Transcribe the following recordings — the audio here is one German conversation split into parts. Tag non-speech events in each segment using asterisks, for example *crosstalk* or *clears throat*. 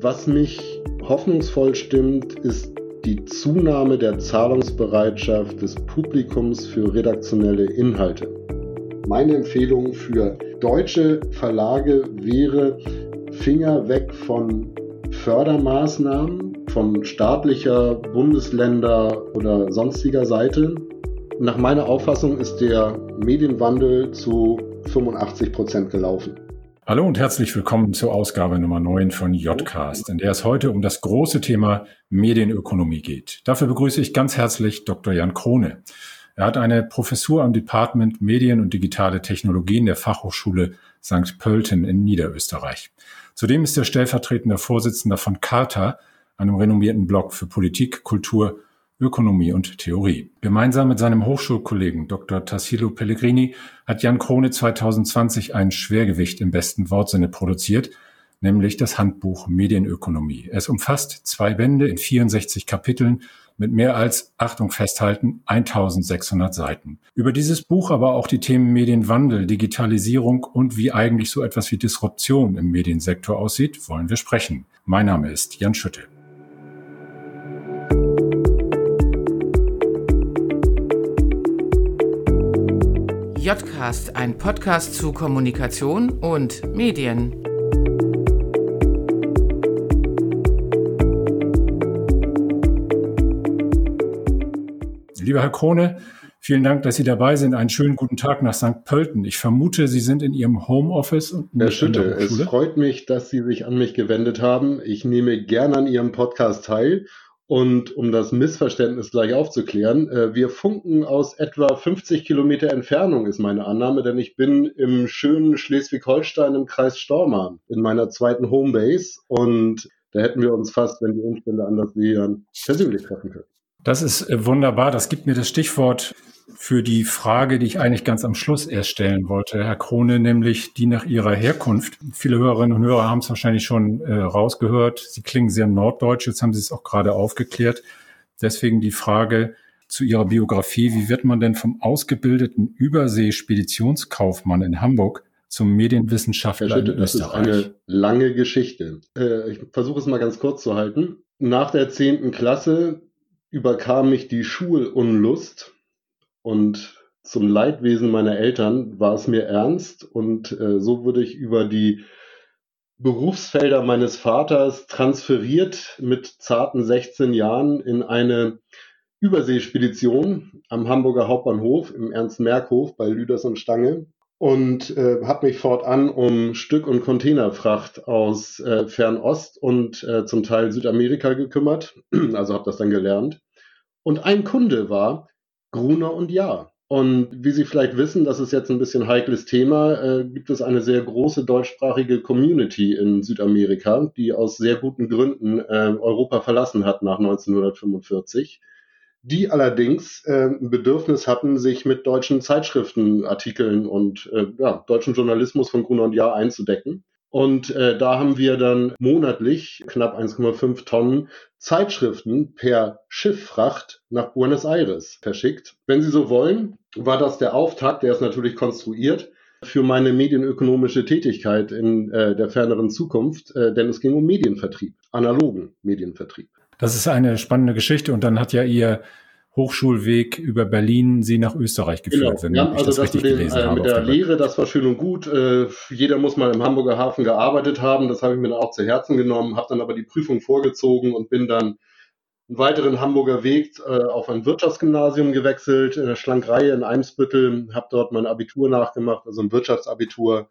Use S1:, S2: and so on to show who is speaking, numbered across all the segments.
S1: Was mich hoffnungsvoll stimmt, ist die Zunahme der Zahlungsbereitschaft des Publikums für redaktionelle Inhalte. Meine Empfehlung für deutsche Verlage wäre, Finger weg von Fördermaßnahmen von staatlicher, Bundesländer oder sonstiger Seite. Nach meiner Auffassung ist der Medienwandel zu 85 Prozent gelaufen.
S2: Hallo und herzlich willkommen zur Ausgabe Nummer 9 von Jcast, in der es heute um das große Thema Medienökonomie geht. Dafür begrüße ich ganz herzlich Dr. Jan Krone. Er hat eine Professur am Department Medien und digitale Technologien der Fachhochschule St. Pölten in Niederösterreich. Zudem ist er stellvertretender Vorsitzender von Carta, einem renommierten Blog für Politik, Kultur Ökonomie und Theorie. Gemeinsam mit seinem Hochschulkollegen Dr. Tassilo Pellegrini hat Jan Krone 2020 ein Schwergewicht im besten Wortsinne produziert, nämlich das Handbuch Medienökonomie. Es umfasst zwei Bände in 64 Kapiteln mit mehr als, Achtung festhalten, 1600 Seiten. Über dieses Buch, aber auch die Themen Medienwandel, Digitalisierung und wie eigentlich so etwas wie Disruption im Mediensektor aussieht, wollen wir sprechen. Mein Name ist Jan Schütte.
S3: Jcast, ein Podcast zu Kommunikation und Medien.
S2: Lieber Herr Krone, vielen Dank, dass Sie dabei sind. Einen schönen guten Tag nach St. Pölten. Ich vermute, Sie sind in Ihrem Homeoffice und
S1: Herr Schütte, es freut mich, dass Sie sich an mich gewendet haben. Ich nehme gerne an Ihrem Podcast teil und um das Missverständnis gleich aufzuklären, äh, wir funken aus etwa 50 Kilometer Entfernung, ist meine Annahme, denn ich bin im schönen Schleswig-Holstein im Kreis Stormarn in meiner zweiten Homebase und da hätten wir uns fast, wenn die Umstände anders wären, persönlich treffen können.
S2: Das ist äh, wunderbar. Das gibt mir das Stichwort für die Frage, die ich eigentlich ganz am Schluss erst stellen wollte, Herr Krone, nämlich die nach Ihrer Herkunft. Viele Hörerinnen und Hörer haben es wahrscheinlich schon äh, rausgehört. Sie klingen sehr norddeutsch. Jetzt haben Sie es auch gerade aufgeklärt. Deswegen die Frage zu Ihrer Biografie. Wie wird man denn vom ausgebildeten Übersee-Speditionskaufmann in Hamburg zum Medienwissenschaftler Schütte, in Österreich?
S1: Das ist eine lange Geschichte. Äh, ich versuche es mal ganz kurz zu halten. Nach der zehnten Klasse überkam mich die Schulunlust und zum Leidwesen meiner Eltern war es mir ernst und äh, so wurde ich über die Berufsfelder meines Vaters transferiert mit zarten 16 Jahren in eine Überseespedition am Hamburger Hauptbahnhof im Ernst-Merck-Hof bei Lüders und Stange und äh, habe mich fortan um Stück- und Containerfracht aus äh, Fernost und äh, zum Teil Südamerika gekümmert. *clears throat* Also habe das dann gelernt. Und ein Kunde war Gruner und Jahr. Und wie Sie vielleicht wissen, das ist jetzt ein bisschen heikles Thema, äh, gibt es eine sehr große deutschsprachige Community in Südamerika, die aus sehr guten Gründen äh, Europa verlassen hat nach 1945 die allerdings äh, ein Bedürfnis hatten, sich mit deutschen Zeitschriftenartikeln und äh, ja, deutschen Journalismus von Gruner und Jahr einzudecken. Und äh, da haben wir dann monatlich knapp 1,5 Tonnen Zeitschriften per Schifffracht nach Buenos Aires verschickt. Wenn Sie so wollen, war das der Auftakt, der ist natürlich konstruiert, für meine medienökonomische Tätigkeit in äh, der ferneren Zukunft, äh, denn es ging um Medienvertrieb, analogen Medienvertrieb.
S2: Das ist eine spannende Geschichte und dann hat ja Ihr Hochschulweg über Berlin Sie nach Österreich geführt,
S1: genau. wenn ja, ich also das, richtig den, gelesen äh, habe. Mit der Lehre, das war schön und gut. Äh, jeder muss mal im Hamburger Hafen gearbeitet haben. Das habe ich mir dann auch zu Herzen genommen, habe dann aber die Prüfung vorgezogen und bin dann einen weiteren Hamburger Weg äh, auf ein Wirtschaftsgymnasium gewechselt, in der Schlankerei in Eimsbüttel, habe dort mein Abitur nachgemacht, also ein Wirtschaftsabitur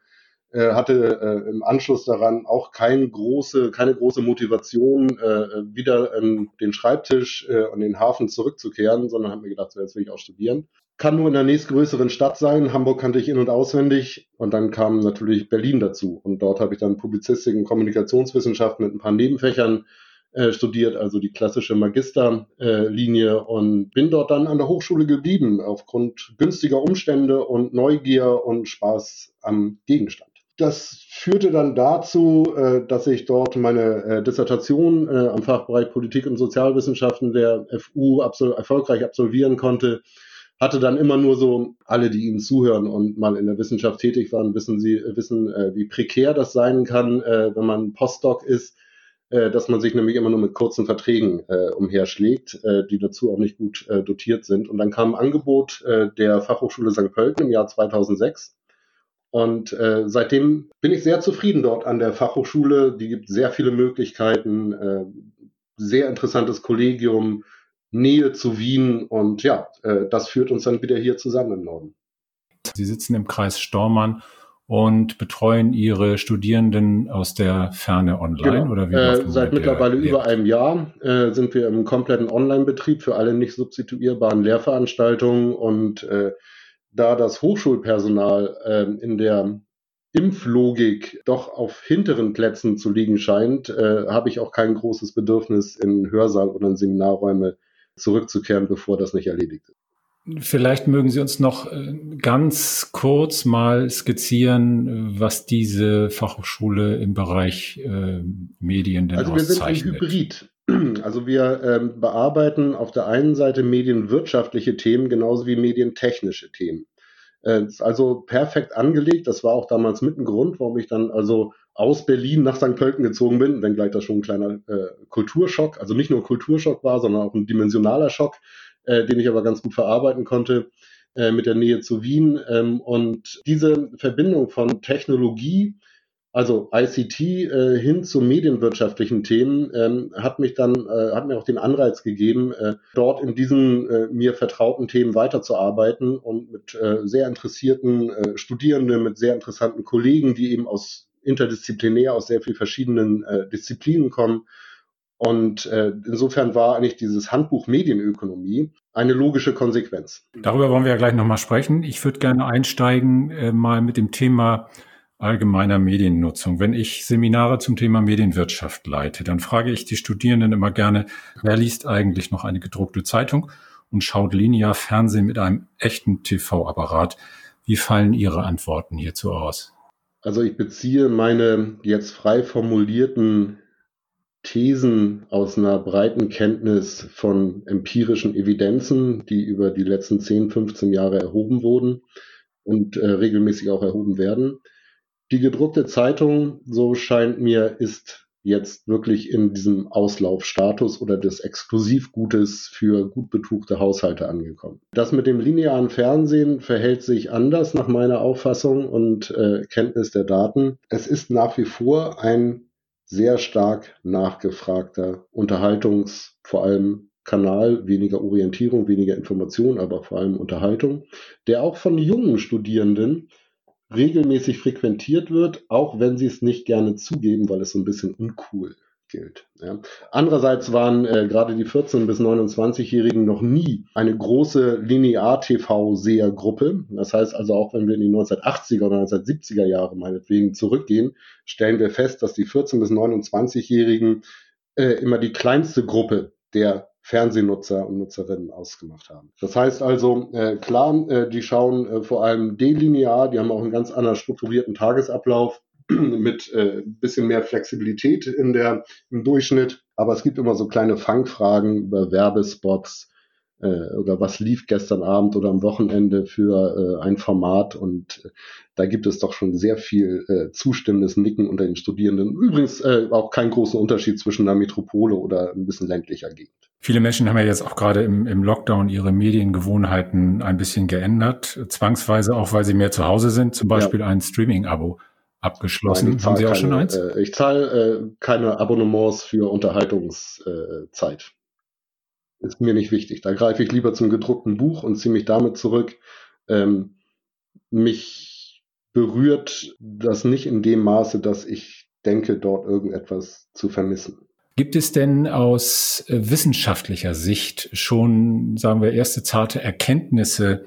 S1: äh, hatte äh, im Anschluss daran auch kein große, keine große Motivation, äh, wieder an den Schreibtisch äh, und den Hafen zurückzukehren, sondern habe mir gedacht, so jetzt will ich auch studieren. Kann nur in der nächstgrößeren Stadt sein. Hamburg kannte ich in- und auswendig. Und dann kam natürlich Berlin dazu. Und dort habe ich dann Publizistik und Kommunikationswissenschaft mit ein paar Nebenfächern äh, studiert, also die klassische Magisterlinie äh, und bin dort dann an der Hochschule geblieben, aufgrund günstiger Umstände und Neugier und Spaß am Gegenstand das führte dann dazu, äh, dass ich dort meine äh, Dissertation äh, am Fachbereich Politik und Sozialwissenschaften der FU absol erfolgreich absolvieren konnte. Hatte dann immer nur so, alle, die Ihnen zuhören und mal in der Wissenschaft tätig waren, wissen Sie, wissen, wie prekär das sein kann, wenn man Postdoc ist. dass man sich nämlich immer nur mit kurzen Verträgen umherschlägt, die dazu auch nicht gut dotiert sind. Und dann kam ein Angebot der Fachhochschule St. Pölten im Jahr 2006. Und äh, seitdem bin ich sehr zufrieden dort an der Fachhochschule. Die gibt sehr viele Möglichkeiten, äh, sehr interessantes Kollegium, Nähe zu Wien und ja, äh, das führt uns dann wieder hier zusammen im Norden.
S2: Sie sitzen im Kreis Stormann und betreuen Ihre Studierenden aus der Ferne online
S1: genau.
S2: oder
S1: wie? Äh, seit mittlerweile über einem Jahr äh, sind wir im kompletten Online-Betrieb für alle nicht substituierbaren Lehrveranstaltungen und äh, da das Hochschulpersonal äh, in der Impflogik doch auf hinteren Plätzen zu liegen scheint, äh, habe ich auch kein großes Bedürfnis, in Hörsaal oder in Seminarräume zurückzukehren, bevor das nicht erledigt ist.
S2: Vielleicht mögen Sie uns noch äh, ganz kurz mal skizzieren, was diese Fachhochschule im Bereich äh, Medien denn
S1: Also wir sind ein Hybrid. *clears throat* Also wir ähm, bearbeiten auf der einen Seite medienwirtschaftliche Themen genauso wie medientechnische Themen. Äh, ist also perfekt angelegt. Das war auch damals mit ein Grund, warum ich dann also aus Berlin nach St. Pölten gezogen bin, wenngleich das schon ein kleiner äh, Kulturschock, also nicht nur Kulturschock war, sondern auch ein dimensionaler Schock äh, den ich aber ganz gut verarbeiten konnte äh, mit der Nähe zu Wien. Ähm, und diese Verbindung von Technologie, also ICT äh, hin zu medienwirtschaftlichen Themen, ähm, hat mich dann, äh, hat mir auch den Anreiz gegeben, äh, dort in diesen äh, mir vertrauten Themen weiterzuarbeiten und mit äh, sehr interessierten äh, Studierenden, mit sehr interessanten Kollegen, die eben aus interdisziplinär aus sehr vielen verschiedenen äh, Disziplinen kommen, und äh, insofern war eigentlich dieses Handbuch Medienökonomie eine logische Konsequenz.
S2: Darüber wollen wir ja gleich nochmal sprechen. Ich würde gerne einsteigen äh, mal mit dem Thema allgemeiner Mediennutzung. Wenn ich Seminare zum Thema Medienwirtschaft leite, dann frage ich die Studierenden immer gerne, wer liest eigentlich noch eine gedruckte Zeitung und schaut linear Fernsehen mit einem echten TV-Apparat? Wie fallen Ihre Antworten hierzu aus?
S1: Also ich beziehe meine jetzt frei formulierten Thesen aus einer breiten Kenntnis von empirischen Evidenzen, die über die letzten 10, 15 Jahre erhoben wurden und äh, regelmäßig auch erhoben werden. Die gedruckte Zeitung, so scheint mir, ist jetzt wirklich in diesem Auslaufstatus oder des Exklusivgutes für gut betuchte Haushalte angekommen. Das mit dem linearen Fernsehen verhält sich anders nach meiner Auffassung und äh, Kenntnis der Daten. Es ist nach wie vor ein sehr stark nachgefragter Unterhaltungs-, vor allem Kanal, weniger Orientierung, weniger Information, aber vor allem Unterhaltung, der auch von jungen Studierenden regelmäßig frequentiert wird, auch wenn sie es nicht gerne zugeben, weil es so ein bisschen uncool gilt. Ja. Andererseits waren äh, gerade die 14- bis 29-Jährigen noch nie eine große Linear-TV-Sehergruppe. Das heißt also, auch wenn wir in die 1980er oder 1970er Jahre meinetwegen zurückgehen, stellen wir fest, dass die 14- bis 29-Jährigen äh, immer die kleinste Gruppe der Fernsehnutzer und Nutzerinnen ausgemacht haben. Das heißt also, äh, klar, äh, die schauen äh, vor allem delinear, die haben auch einen ganz anderen strukturierten Tagesablauf *clears throat* mit äh, bisschen mehr Flexibilität in der, im Durchschnitt. Aber es gibt immer so kleine Fangfragen über Werbespots äh, oder was lief gestern Abend oder am Wochenende für äh, ein Format. Und äh, da gibt es doch schon sehr viel äh, zustimmendes Nicken unter den Studierenden. Übrigens äh, auch kein großer Unterschied zwischen einer Metropole oder ein bisschen ländlicher Gegend.
S2: Viele Menschen haben ja jetzt auch gerade im, im Lockdown ihre Mediengewohnheiten ein bisschen geändert, zwangsweise auch, weil sie mehr zu Hause sind, zum Beispiel ja. ein Streaming-Abo abgeschlossen.
S1: Nein, Haben Sie auch keine, schon eins? Äh, ich zahle äh, keine Abonnements für Unterhaltungszeit. Ist mir nicht wichtig. Da greife ich lieber zum gedruckten Buch und ziehe mich damit zurück. Ähm, mich berührt das nicht in dem Maße, dass ich denke, dort irgendetwas zu vermissen.
S2: Gibt es denn aus äh, wissenschaftlicher Sicht schon, sagen wir, erste zarte Erkenntnisse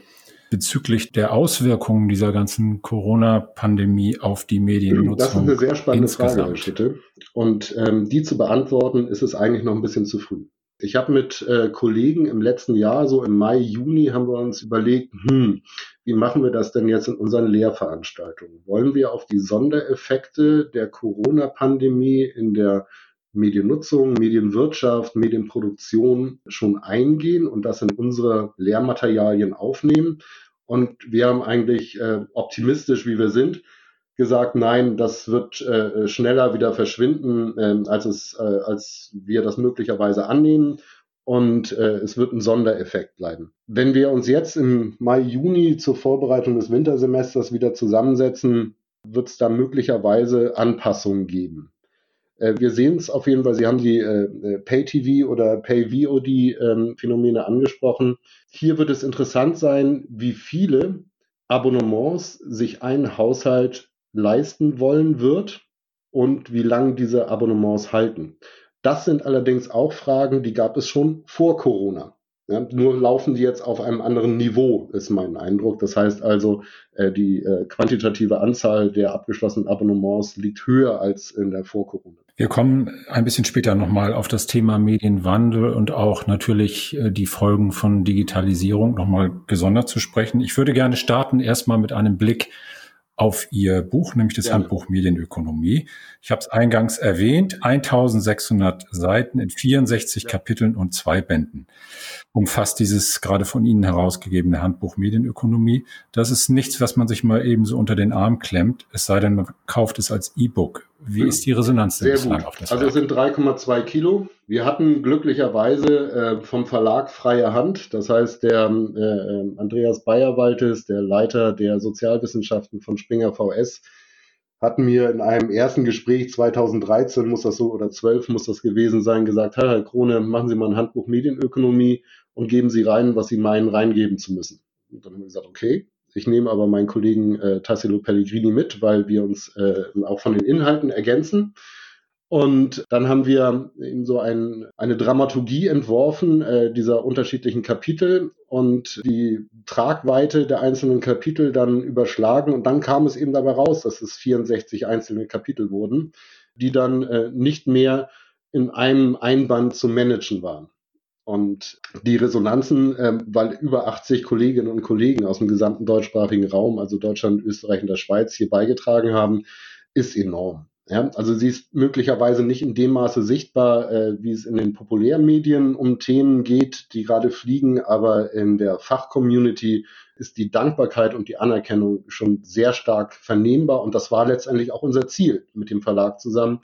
S2: bezüglich der Auswirkungen dieser ganzen Corona-Pandemie auf die Mediennutzung?
S1: Das ist eine sehr spannende insgesamt. Frage, Herr Schitte. Und ähm, die zu beantworten, ist es eigentlich noch ein bisschen zu früh. Ich habe mit äh, Kollegen im letzten Jahr, so im Mai, Juni, haben wir uns überlegt, hm, wie machen wir das denn jetzt in unseren Lehrveranstaltungen? Wollen wir auf die Sondereffekte der Corona-Pandemie in der Mediennutzung, Medienwirtschaft, Medienproduktion schon eingehen und das in unsere Lehrmaterialien aufnehmen. Und wir haben eigentlich äh, optimistisch, wie wir sind, gesagt, nein, das wird äh, schneller wieder verschwinden, äh, als, es, äh, als wir das möglicherweise annehmen. Und äh, es wird ein Sondereffekt bleiben. Wenn wir uns jetzt im Mai, Juni zur Vorbereitung des Wintersemesters wieder zusammensetzen, wird es da möglicherweise Anpassungen geben. Äh, wir sehen es auf jeden Fall, Sie haben die äh, äh Pay-TV oder Pay-VOD-Phänomene ähm, angesprochen. Hier wird es interessant sein, wie viele Abonnements sich ein Haushalt leisten wollen wird und wie lange diese Abonnements halten. Das sind allerdings auch Fragen, die gab es schon vor Corona. Ja, nur laufen die jetzt auf einem anderen Niveau, ist mein Eindruck. Das heißt also, äh, die äh, quantitative Anzahl der abgeschlossenen Abonnements liegt höher als in der Vor-Corona.
S2: Wir kommen ein bisschen später nochmal auf das Thema Medienwandel und auch natürlich äh, die Folgen von Digitalisierung nochmal gesondert zu sprechen. Ich würde gerne starten erstmal mit einem Blick auf Ihr Buch, nämlich das ja. Handbuch Medienökonomie. Ich habe es eingangs erwähnt, 1600 Seiten in 64 ja. Kapiteln und zwei Bänden umfasst dieses gerade von Ihnen herausgegebene Handbuch Medienökonomie. Das ist nichts, was man sich mal eben so unter den Arm klemmt, es sei denn, man kauft es als E-Book. Wie ist die Resonanz
S1: denn bislang auf das Also es sind 3,2 Kilo. Wir hatten glücklicherweise äh, vom Verlag freie Hand. Das heißt, der äh, äh Andreas Bayerwaltes, der Leiter der Sozialwissenschaften von Springer VS, hat mir in einem ersten Gespräch 2013 muss das so oder 12 muss das gewesen sein, gesagt, Herr Krone, machen Sie mal ein Handbuch Medienökonomie und geben Sie rein, was Sie meinen, reingeben zu müssen. Und dann haben wir gesagt, okay, ich nehme aber meinen Kollegen äh, Tassilo Pellegrini mit, weil wir uns äh, auch von den Inhalten ergänzen. Und dann haben wir eben so ein, eine Dramaturgie entworfen äh, dieser unterschiedlichen Kapitel und die Tragweite der einzelnen Kapitel dann überschlagen. Und dann kam es eben dabei raus, dass es 64 einzelne Kapitel wurden, die dann äh, nicht mehr in einem Einband zu managen waren. Und die Resonanzen, äh, weil über 80 Kolleginnen und Kollegen aus dem gesamten deutschsprachigen Raum, also Deutschland, Österreich und der Schweiz, hier beigetragen haben, ist enorm. Ja, also sie ist möglicherweise nicht in dem Maße sichtbar, äh, wie es in den populären Medien um Themen geht, die gerade fliegen, aber in der Fachcommunity ist die Dankbarkeit und die Anerkennung schon sehr stark vernehmbar und das war letztendlich auch unser Ziel mit dem Verlag zusammen,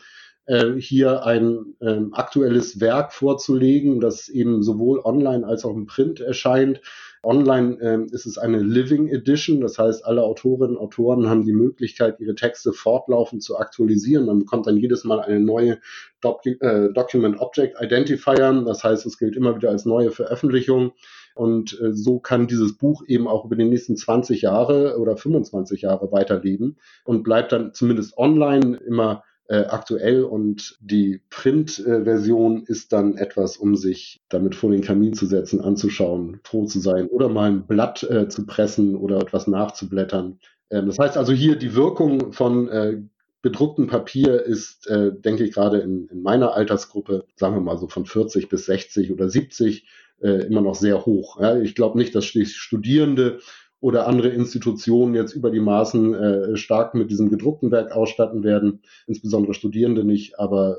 S1: hier ein äh, aktuelles Werk vorzulegen, das eben sowohl online als auch im Print erscheint, Online ähm, ist es eine Living Edition, das heißt, alle Autorinnen und Autoren haben die Möglichkeit, ihre Texte fortlaufend zu aktualisieren. Man bekommt dann jedes Mal eine neue Doc äh, Document Object Identifier, das heißt, es gilt immer wieder als neue Veröffentlichung. Und äh, so kann dieses Buch eben auch über die nächsten 20 Jahre oder 25 Jahre weiterleben und bleibt dann zumindest online immer äh, aktuell und die Print-Version ist dann etwas, um sich damit vor den Kamin zu setzen, anzuschauen, froh zu sein oder mal ein Blatt äh, zu pressen oder etwas nachzublättern. Ähm, das heißt also hier die Wirkung von äh, bedrucktem Papier ist, äh, denke ich, gerade in, in meiner Altersgruppe, sagen wir mal so von 40 bis 60 oder 70, äh, immer noch sehr hoch. Ja, ich glaube nicht, dass Studierende oder andere Institutionen jetzt über die Maßen äh, stark mit diesem gedruckten Werk ausstatten werden, insbesondere Studierende nicht. Aber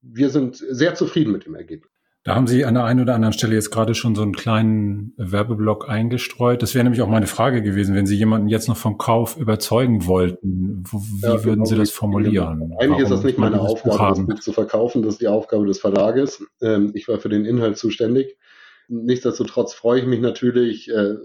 S1: wir sind sehr zufrieden mit dem Ergebnis.
S2: Da haben Sie an der einen oder anderen Stelle jetzt gerade schon so einen kleinen Werbeblock eingestreut. Das wäre nämlich auch meine Frage gewesen, wenn Sie jemanden jetzt noch vom Kauf überzeugen wollten. Wie ja, würden genau. Sie das formulieren?
S1: Eigentlich Warum ist das nicht meine Aufgabe, das Buch zu verkaufen. Das ist die Aufgabe des Verlages. Ähm, ich war für den Inhalt zuständig. Nichtsdestotrotz freue ich mich natürlich, äh,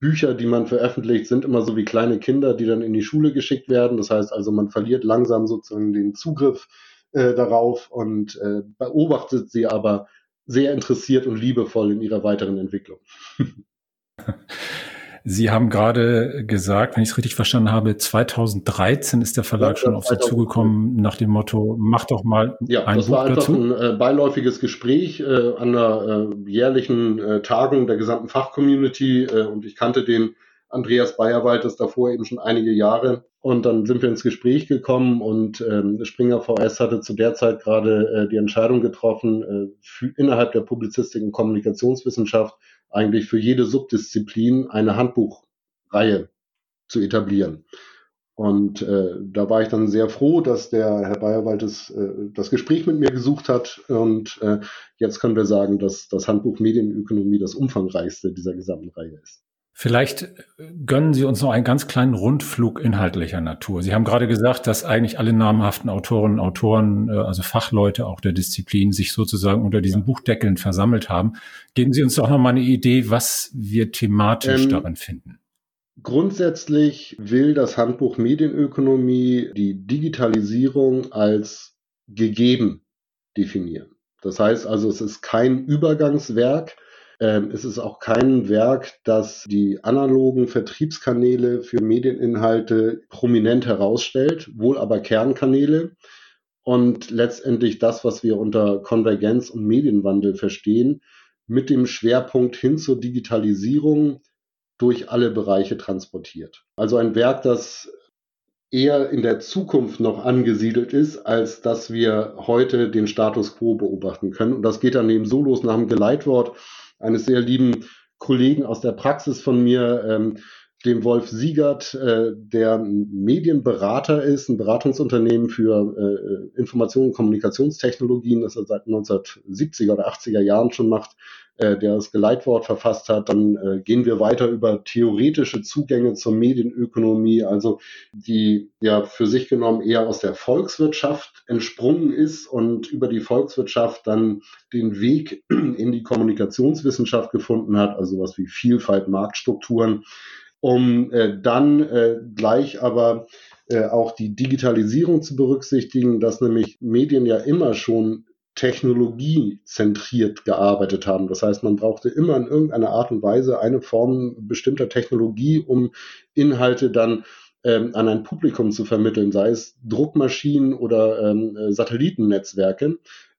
S1: Bücher, die man veröffentlicht, sind immer so wie kleine Kinder, die dann in die Schule geschickt werden. Das heißt also, man verliert langsam sozusagen den Zugriff äh, darauf und äh, beobachtet sie aber sehr interessiert und liebevoll in ihrer weiteren Entwicklung. *laughs*
S2: Sie haben gerade gesagt, wenn ich es richtig verstanden habe, 2013 ist der Verlag ja, schon auf Sie zugekommen nach dem Motto, mach doch mal
S1: ja, ein Buch dazu. Ja, das war einfach ein äh, beiläufiges Gespräch äh, an der äh, jährlichen äh, Tagung der gesamten Fachcommunity äh, und ich kannte den Andreas Bayerwald das davor eben schon einige Jahre. Und dann sind wir ins Gespräch gekommen und ähm, Springer VS hatte zu der Zeit gerade äh, die Entscheidung getroffen, äh, für, innerhalb der Publizistik und Kommunikationswissenschaft eigentlich für jede Subdisziplin eine Handbuchreihe zu etablieren. Und äh, da war ich dann sehr froh, dass der Herr Bayerwald das, äh, das Gespräch mit mir gesucht hat. Und äh, jetzt können wir sagen, dass das Handbuch Medienökonomie das umfangreichste dieser gesamten Reihe ist.
S2: Vielleicht äh, gönnen Sie uns noch einen ganz kleinen Rundflug inhaltlicher Natur. Sie haben gerade gesagt, dass eigentlich alle namhaften Autorinnen, Autoren, äh, also Fachleute auch der Disziplin sich sozusagen unter diesen Buchdeckeln versammelt haben. Geben Sie uns doch noch mal eine Idee, was wir thematisch ähm, darin finden.
S1: Grundsätzlich will das Handbuch Medienökonomie die Digitalisierung als gegeben definieren. Das heißt also, es ist kein Übergangswerk, ähm, es ist auch kein Werk, das die analogen Vertriebskanäle für Medieninhalte prominent herausstellt, wohl aber Kernkanäle und letztendlich das, was wir unter Konvergenz und Medienwandel verstehen, mit dem Schwerpunkt hin zur Digitalisierung durch alle Bereiche transportiert. Also ein Werk, das eher in der Zukunft noch angesiedelt ist, als dass wir heute den Status quo beobachten können. Und das geht dann eben so los nach dem Geleitwort eines sehr lieben Kollegen aus der Praxis von mir, ähm, dem Wolf Siegert, äh, der Medienberater ist, ein Beratungsunternehmen für äh, Informations- und Kommunikationstechnologien, das er seit 1970er oder 80er Jahren schon macht, der das Geleitwort verfasst hat. Dann äh, gehen wir weiter über theoretische Zugänge zur Medienökonomie, also die ja für sich genommen eher aus der Volkswirtschaft entsprungen ist und über die Volkswirtschaft dann den Weg *clears throat* in die Kommunikationswissenschaft gefunden hat, also was wie Vielfalt, Marktstrukturen, um äh, dann äh, gleich aber äh, auch die Digitalisierung zu berücksichtigen, dass nämlich Medien ja immer schon technologiezentriert gearbeitet haben. Das heißt, man brauchte immer in irgendeiner Art und Weise eine Form bestimmter Technologie, um Inhalte dann ähm, an ein Publikum zu vermitteln, sei es Druckmaschinen oder ähm, äh, Satellitennetzwerke.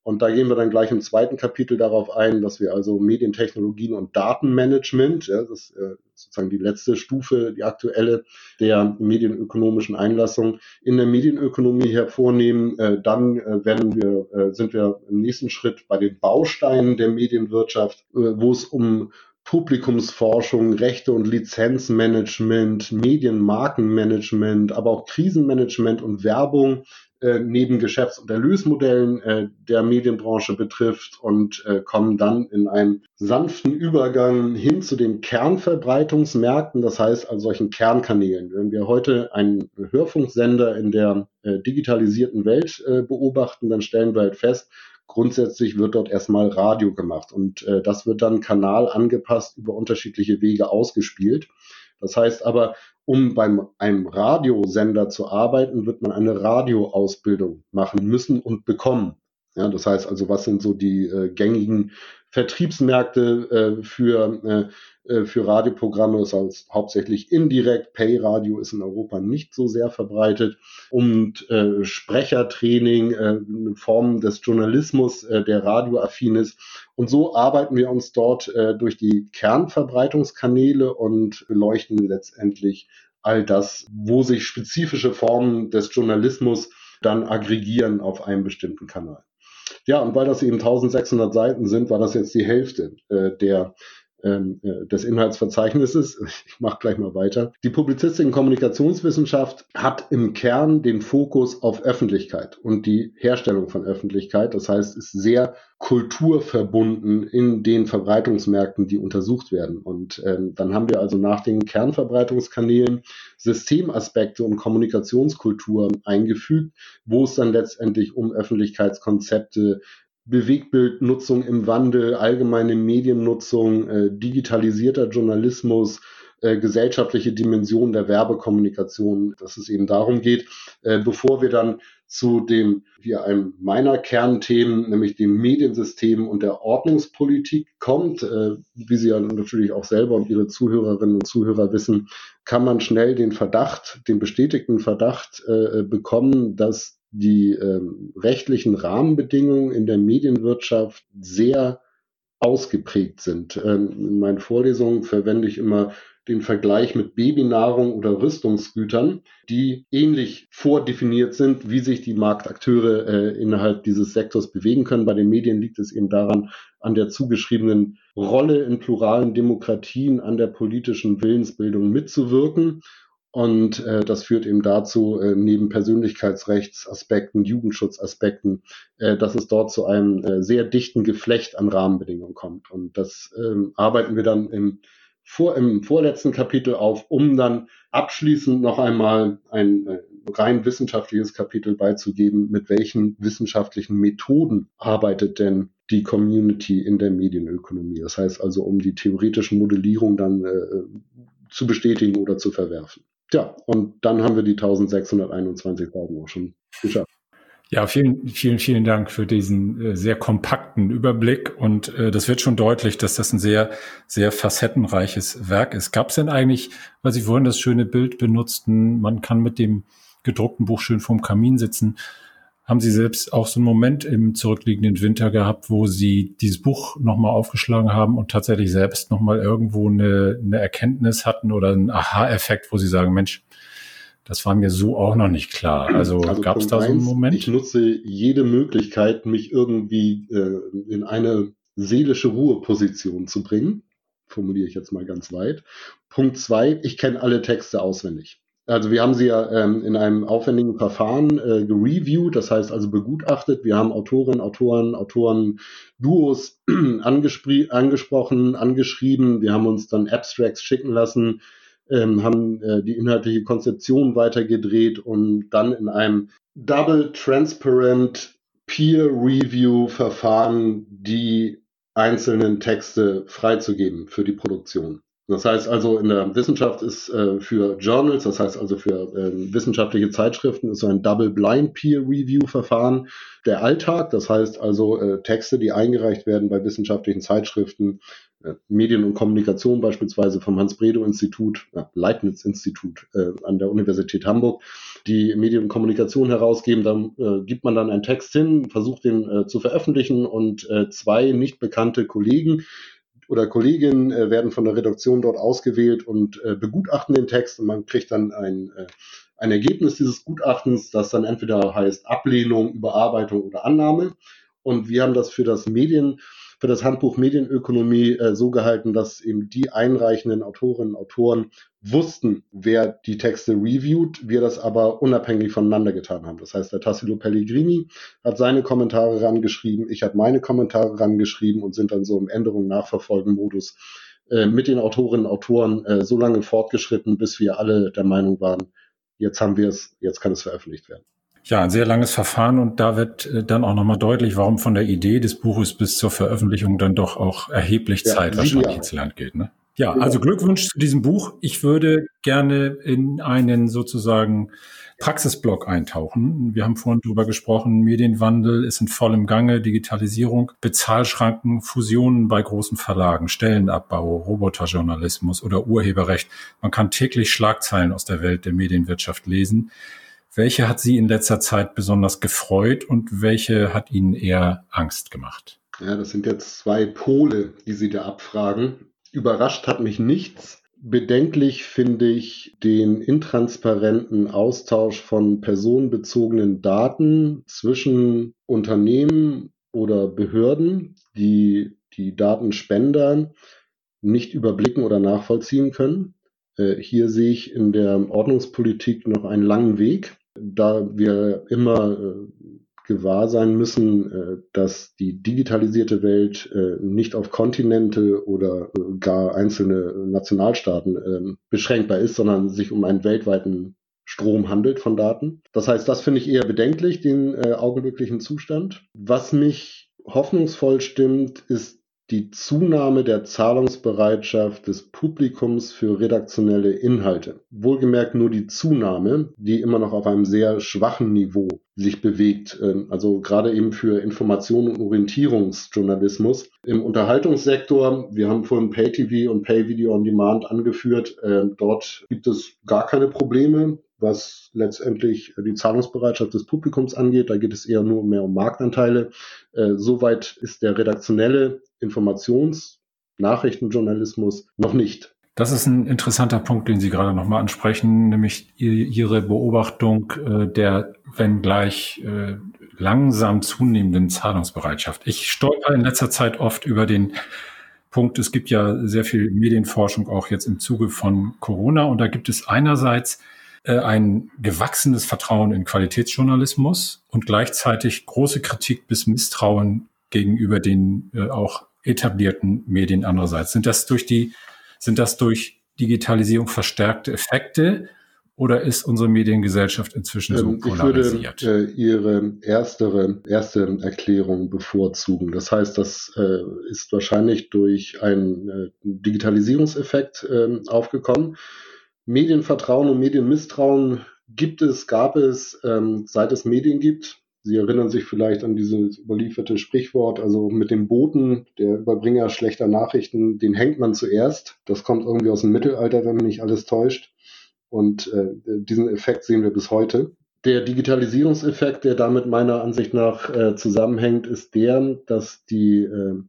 S1: Und da gehen wir dann gleich im zweiten Kapitel darauf ein, dass wir also Medientechnologien und Datenmanagement, ja, das ist äh, sozusagen die letzte Stufe, die aktuelle der medienökonomischen Einlassung in der Medienökonomie hervornehmen. Äh, dann äh, werden wir, sind wir im nächsten Schritt bei den Bausteinen der Medienwirtschaft, wo es um Publikumsforschung, Rechte und Lizenzmanagement, Medienmarkenmanagement, aber auch Krisenmanagement und Werbung äh, neben Geschäfts- und Erlösmodellen äh, der Medienbranche betrifft und äh, kommen dann in einen sanften Übergang hin zu den Kernverbreitungsmärkten, das heißt also solchen Kernkanälen. Wenn wir heute einen Hörfunksender in der äh, digitalisierten Welt äh, beobachten, dann stellen wir halt fest, grundsätzlich wird dort erstmal Radio gemacht und äh, das wird dann Kanal angepasst über unterschiedliche Wege ausgespielt. Das heißt aber, um beim einem Radiosender zu arbeiten, wird man eine Radioausbildung machen müssen und bekommen. Ja, das heißt also, was sind so die äh, gängigen Vertriebsmärkte äh, für, äh, für Radioprogramme? Das heißt hauptsächlich indirekt. Pay-Radio ist in Europa nicht so sehr verbreitet. Und äh, Sprechertraining, äh, Formen des Journalismus, äh, der radioaffin ist. Und so arbeiten wir uns dort äh, durch die Kernverbreitungskanäle und beleuchten letztendlich all das, wo sich spezifische Formen des Journalismus dann aggregieren auf einem bestimmten Kanal. Ja, und weil das eben 1600 Seiten sind, war das jetzt die Hälfte äh, der äh, des Inhaltsverzeichnisses. *laughs* Ich mache gleich mal weiter. Die Publizistik und Kommunikationswissenschaft hat im Kern den Fokus auf Öffentlichkeit und die Herstellung von Öffentlichkeit. Das heißt, ist sehr kulturverbunden in den Verbreitungsmärkten, die untersucht werden. Und ähm, dann haben wir also nach den Kernverbreitungskanälen Systemaspekte und Kommunikationskultur eingefügt, wo es dann letztendlich um Öffentlichkeitskonzepte, Bewegtbildnutzung im Wandel, allgemeine Mediennutzung, äh, digitalisierter Journalismus, äh, gesellschaftliche Dimension der Werbekommunikation, dass es eben darum geht, äh, bevor wir dann zu dem, wie einem meiner Kernthemen, nämlich dem Mediensystem und der Ordnungspolitik kommt, äh, wie Sie ja natürlich auch selber und Ihre Zuhörerinnen und Zuhörer wissen, kann man schnell den Verdacht, den bestätigten Verdacht äh, bekommen, dass die ähm, rechtlichen Rahmenbedingungen in der Medienwirtschaft sehr ausgeprägt sind. Ähm, in meinen Vorlesungen verwende ich immer den Vergleich mit Babynahrung oder Rüstungsgütern, die ähnlich vordefiniert sind, wie sich die Marktakteure äh, innerhalb dieses Sektors bewegen können. Bei den Medien liegt es eben daran, an der zugeschriebenen Rolle in pluralen Demokratien, an der politischen Willensbildung mitzuwirken. Und äh, das führt eben dazu, äh, neben Persönlichkeitsrechtsaspekten, Jugendschutzaspekten, äh, dass es dort zu einem äh, sehr dichten Geflecht an Rahmenbedingungen kommt. Und das ähm, arbeiten wir dann im vor, im vorletzten Kapitel auf, um dann abschließend noch einmal ein äh, rein wissenschaftliches Kapitel beizugeben, mit welchen wissenschaftlichen Methoden arbeitet denn die Community in der Medienökonomie. Das heißt also, um die theoretische Modellierung dann äh, zu bestätigen oder zu verwerfen. Ja, und dann haben wir die 1621 Seiten auch schon geschafft.
S2: Ja, vielen, vielen, vielen Dank für diesen äh, sehr kompakten Überblick. Und äh, das wird schon deutlich, dass das ein sehr, sehr facettenreiches Werk ist. Gab es denn eigentlich, weil Sie vorhin das schöne Bild benutzten, man kann mit dem gedruckten Buch schön vorm Kamin sitzen. Haben Sie selbst auch so einen Moment im zurückliegenden Winter gehabt, wo Sie dieses Buch nochmal aufgeschlagen haben und tatsächlich selbst nochmal irgendwo eine, eine Erkenntnis hatten oder einen Aha-Effekt, wo Sie sagen, Mensch, das war mir so auch noch nicht klar. Also, also gab es da so einen Moment?
S1: Ich nutze jede Möglichkeit, mich irgendwie äh, in eine seelische Ruheposition zu bringen. Formuliere ich jetzt mal ganz weit. Punkt zwei, ich kenne alle Texte auswendig. Also wir haben sie ja ähm, in einem aufwendigen Verfahren äh, gereviewt, das heißt also begutachtet. Wir haben Autorinnen, Autoren, Autoren, Duos *clears throat* angesprochen, angeschrieben. Wir haben uns dann Abstracts schicken lassen ähm, haben äh, die inhaltliche Konzeption weitergedreht und dann in einem Double Transparent Peer Review Verfahren die einzelnen Texte freizugeben für die Produktion. Das heißt also, in der Wissenschaft ist äh, für Journals, das heißt also für äh, wissenschaftliche Zeitschriften, ist so ein Double Blind Peer Review Verfahren der Alltag. Das heißt also, äh, Texte, die eingereicht werden bei wissenschaftlichen Zeitschriften, äh, Medien und Kommunikation beispielsweise vom Hans-Bredow-Institut, Leibniz-Institut äh, an der Universität Hamburg, die Medien und Kommunikation herausgeben. Dann äh, gibt man dann einen Text hin, versucht den äh, zu veröffentlichen und äh, zwei nicht bekannte Kollegen oder Kolleginnen äh, werden von der Redaktion dort ausgewählt und äh, begutachten den Text und man kriegt dann ein, äh, ein Ergebnis dieses Gutachtens, das dann entweder heißt Ablehnung, Überarbeitung oder Annahme. Und wir haben das für das Medien für das Handbuch Medienökonomie äh, so gehalten, dass eben die einreichenden Autorinnen und Autoren wussten, wer die Texte reviewt, wir das aber unabhängig voneinander getan haben. Das heißt, der Tassilo Pellegrini hat seine Kommentare rangeschrieben, ich habe meine Kommentare rangeschrieben und sind dann so im Änderung nachverfolgen Modus äh, mit den Autorinnen und Autoren äh, so lange fortgeschritten, bis wir alle der Meinung waren, jetzt haben wir es, jetzt kann es veröffentlicht werden.
S2: Ja, ein sehr langes Verfahren und da wird äh, dann auch nochmal deutlich, warum von der Idee des Buches bis zur Veröffentlichung dann doch auch erheblich ja, Zeit wahrscheinlich ins Land geht. Ne? Ja, genau. also Glückwunsch zu diesem Buch. Ich würde gerne in einen sozusagen Praxisblock eintauchen. Wir haben vorhin drüber gesprochen, Medienwandel ist in vollem Gange, Digitalisierung, Bezahlschranken, Fusionen bei großen Verlagen, Stellenabbau, Roboterjournalismus oder Urheberrecht. Man kann täglich Schlagzeilen aus der Welt der Medienwirtschaft lesen. Welche hat Sie in letzter Zeit besonders gefreut und welche hat Ihnen eher Angst gemacht?
S1: Ja, das sind jetzt zwei Pole, die Sie da abfragen. Überrascht hat mich nichts. Bedenklich finde ich den intransparenten Austausch von personenbezogenen Daten zwischen Unternehmen oder Behörden, die die Datenspender nicht überblicken oder nachvollziehen können. Äh, hier sehe ich in der Ordnungspolitik noch einen langen Weg da wir immer äh, gewahr sein müssen, äh, dass die digitalisierte Welt nicht auf Kontinente oder gar einzelne Nationalstaaten ähm, beschränkbar ist, sondern sich um einen weltweiten Strom handelt von Daten. Das heißt, das finde ich eher bedenklich, den augenblicklichen Zustand. Was mich hoffnungsvoll stimmt, ist die Zunahme der Zahlungsbereitschaft des Publikums für redaktionelle Inhalte. Wohlgemerkt nur die Zunahme, die immer noch auf einem sehr schwachen Niveau sich bewegt. Ähm, also gerade eben für Information und Orientierungsjournalismus. Im Unterhaltungssektor, wir haben vorhin Pay-TV und Pay-Video on Demand angeführt, ähm, dort gibt es gar keine Probleme was letztendlich die Zahlungsbereitschaft des Publikums angeht. Da geht es eher nur mehr um Marktanteile. Äh, soweit ist der redaktionelle Informations-, Nachrichtenjournalismus noch nicht.
S2: Das ist ein interessanter Punkt, den Sie gerade nochmal ansprechen, nämlich Ihre Beobachtung äh, der, wenn gleich äh, langsam zunehmenden Zahlungsbereitschaft. Ich stolper in letzter Zeit oft über den Punkt, es gibt ja sehr viel Medienforschung auch jetzt im Zuge von Corona und da gibt es einerseits äh, ein gewachsenes Vertrauen in Qualitätsjournalismus und gleichzeitig große Kritik bis Misstrauen gegenüber den äh, auch etablierten Medien andererseits. Sind das durch die Sind das durch Digitalisierung verstärkte Effekte oder ist unsere Mediengesellschaft inzwischen so ähm, polarisiert?
S1: Ich würde äh, Ihre erstere, erste Erklärung bevorzugen. Das heißt, das äh, ist wahrscheinlich durch einen äh, Digitalisierungseffekt äh, aufgekommen. Medienvertrauen und Medienmisstrauen gibt es, gab es, ähm, seit es Medien gibt. Sie erinnern sich vielleicht an dieses überlieferte Sprichwort, also mit dem Boten, der Überbringer schlechter Nachrichten, den hängt man zuerst. Das kommt irgendwie aus dem Mittelalter, wenn mich nicht alles täuscht. Und äh, diesen Effekt sehen wir bis heute. Der Digitalisierungseffekt, der damit meiner Ansicht nach äh, zusammenhängt, ist der, dass die äh,